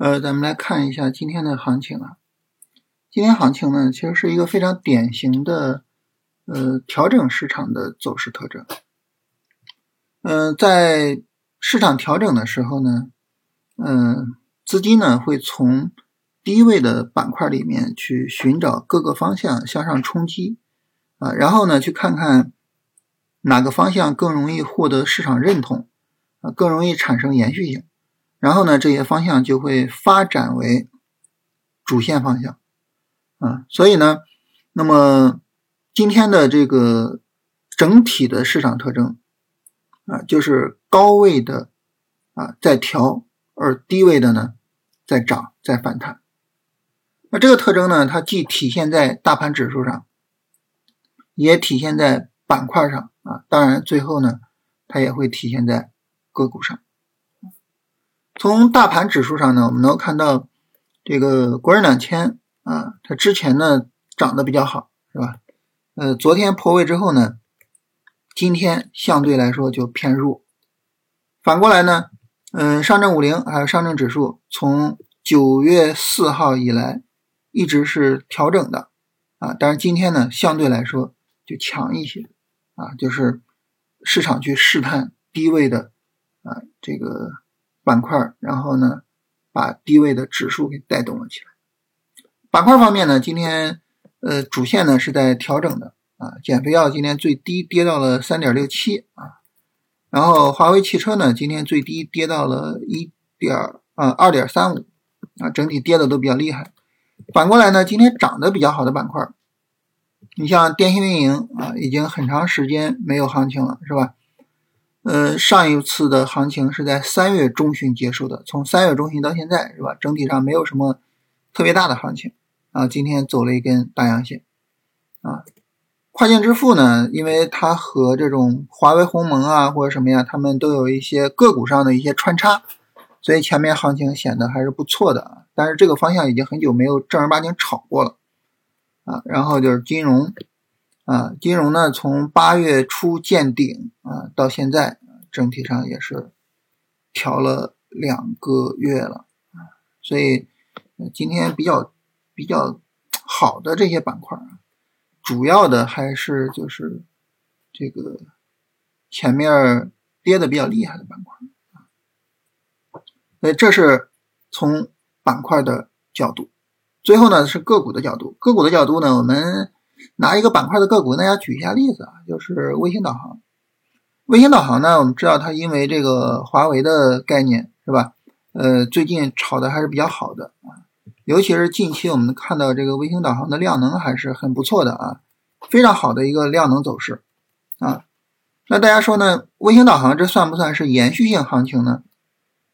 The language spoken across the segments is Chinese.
呃，咱们来看一下今天的行情啊。今天行情呢，其实是一个非常典型的呃调整市场的走势特征。嗯，在市场调整的时候呢，嗯，资金呢会从低位的板块里面去寻找各个方向向上冲击啊，然后呢去看看哪个方向更容易获得市场认同啊，更容易产生延续性，然后呢这些方向就会发展为主线方向。啊，所以呢，那么今天的这个整体的市场特征啊，就是高位的啊在调，而低位的呢在涨，在反弹。那这个特征呢，它既体现在大盘指数上，也体现在板块上啊。当然，最后呢，它也会体现在个股上。从大盘指数上呢，我们能看到这个国证两千。啊，它之前呢涨得比较好，是吧？呃，昨天破位之后呢，今天相对来说就偏弱。反过来呢，嗯，上证五零还有上证指数从九月四号以来一直是调整的啊，但是今天呢相对来说就强一些啊，就是市场去试探低位的啊这个板块，然后呢把低位的指数给带动了起来。板块方面呢，今天呃主线呢是在调整的啊，减肥药今天最低跌到了三点六七啊，然后华为汽车呢今天最低跌到了一点啊二点三五啊，整体跌的都比较厉害。反过来呢，今天涨得比较好的板块，你像电信运营啊，已经很长时间没有行情了，是吧？呃，上一次的行情是在三月中旬结束的，从三月中旬到现在，是吧？整体上没有什么特别大的行情。啊，今天走了一根大阳线，啊，跨境支付呢，因为它和这种华为鸿蒙啊或者什么呀，他们都有一些个股上的一些穿插，所以前面行情显得还是不错的啊。但是这个方向已经很久没有正儿八经炒过了，啊，然后就是金融，啊，金融呢从八月初见顶啊到现在，整体上也是调了两个月了啊，所以今天比较。比较好的这些板块啊，主要的还是就是这个前面跌的比较厉害的板块啊，所以这是从板块的角度。最后呢是个股的角度，个股的角度呢，我们拿一个板块的个股，大家举一下例子啊，就是卫星导航。卫星导航呢，我们知道它因为这个华为的概念是吧？呃，最近炒的还是比较好的啊。尤其是近期，我们看到这个卫星导航的量能还是很不错的啊，非常好的一个量能走势啊。那大家说呢，卫星导航这算不算是延续性行情呢？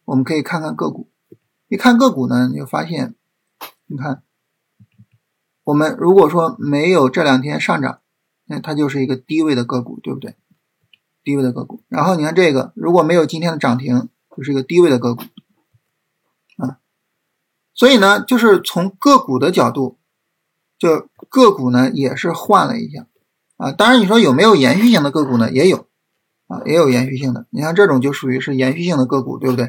我们可以看看个股，一看个股呢，你就发现，你看，我们如果说没有这两天上涨，那它就是一个低位的个股，对不对？低位的个股。然后你看这个，如果没有今天的涨停，就是一个低位的个股。啊所以呢，就是从个股的角度，就个股呢也是换了一下啊。当然，你说有没有延续性的个股呢？也有啊，也有延续性的。你看这种就属于是延续性的个股，对不对？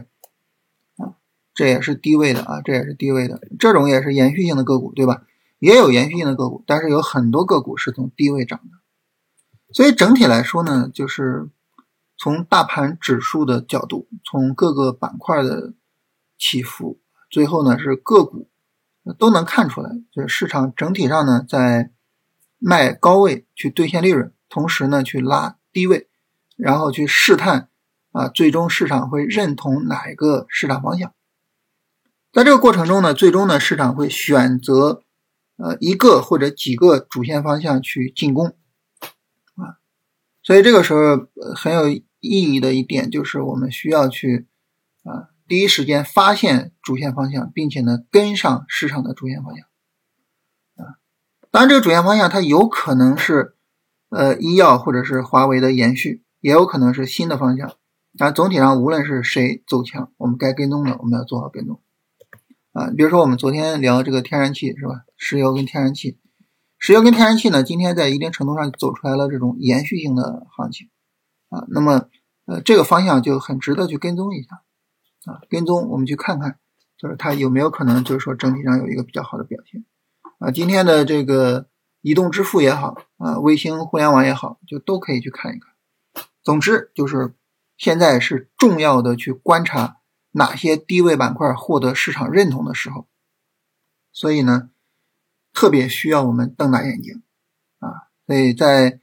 啊，这也是低位的啊，这也是低位的，这种也是延续性的个股，对吧？也有延续性的个股，但是有很多个股是从低位涨的。所以整体来说呢，就是从大盘指数的角度，从各个板块的起伏。最后呢，是个股都能看出来，就是市场整体上呢在卖高位去兑现利润，同时呢去拉低位，然后去试探啊，最终市场会认同哪一个市场方向。在这个过程中呢，最终呢市场会选择呃一个或者几个主线方向去进攻啊，所以这个时候很有意义的一点就是我们需要去啊。第一时间发现主线方向，并且呢跟上市场的主线方向啊。当然，这个主线方向它有可能是呃医药或者是华为的延续，也有可能是新的方向。但总体上，无论是谁走强，我们该跟踪的我们要做好跟踪啊。比如说我们昨天聊这个天然气是吧？石油跟天然气，石油跟天然气呢，今天在一定程度上走出来了这种延续性的行情啊。那么呃这个方向就很值得去跟踪一下。啊，跟踪我们去看看就是它有没有可能就是说整体上有一个比较好的表现啊？今天的这个移动支付也好啊，卫星互联网也好，就都可以去看一看。总之就是现在是重要的去观察哪些低位板块获得市场认同的时候，所以呢，特别需要我们瞪大眼睛啊！所以在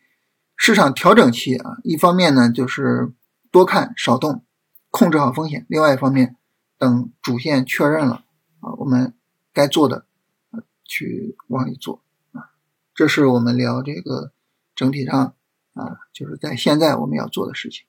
市场调整期啊，一方面呢就是多看少动，控制好风险；另外一方面，等主线确认了啊，我们该做的去往里做啊。这是我们聊这个整体上啊，就是在现在我们要做的事情。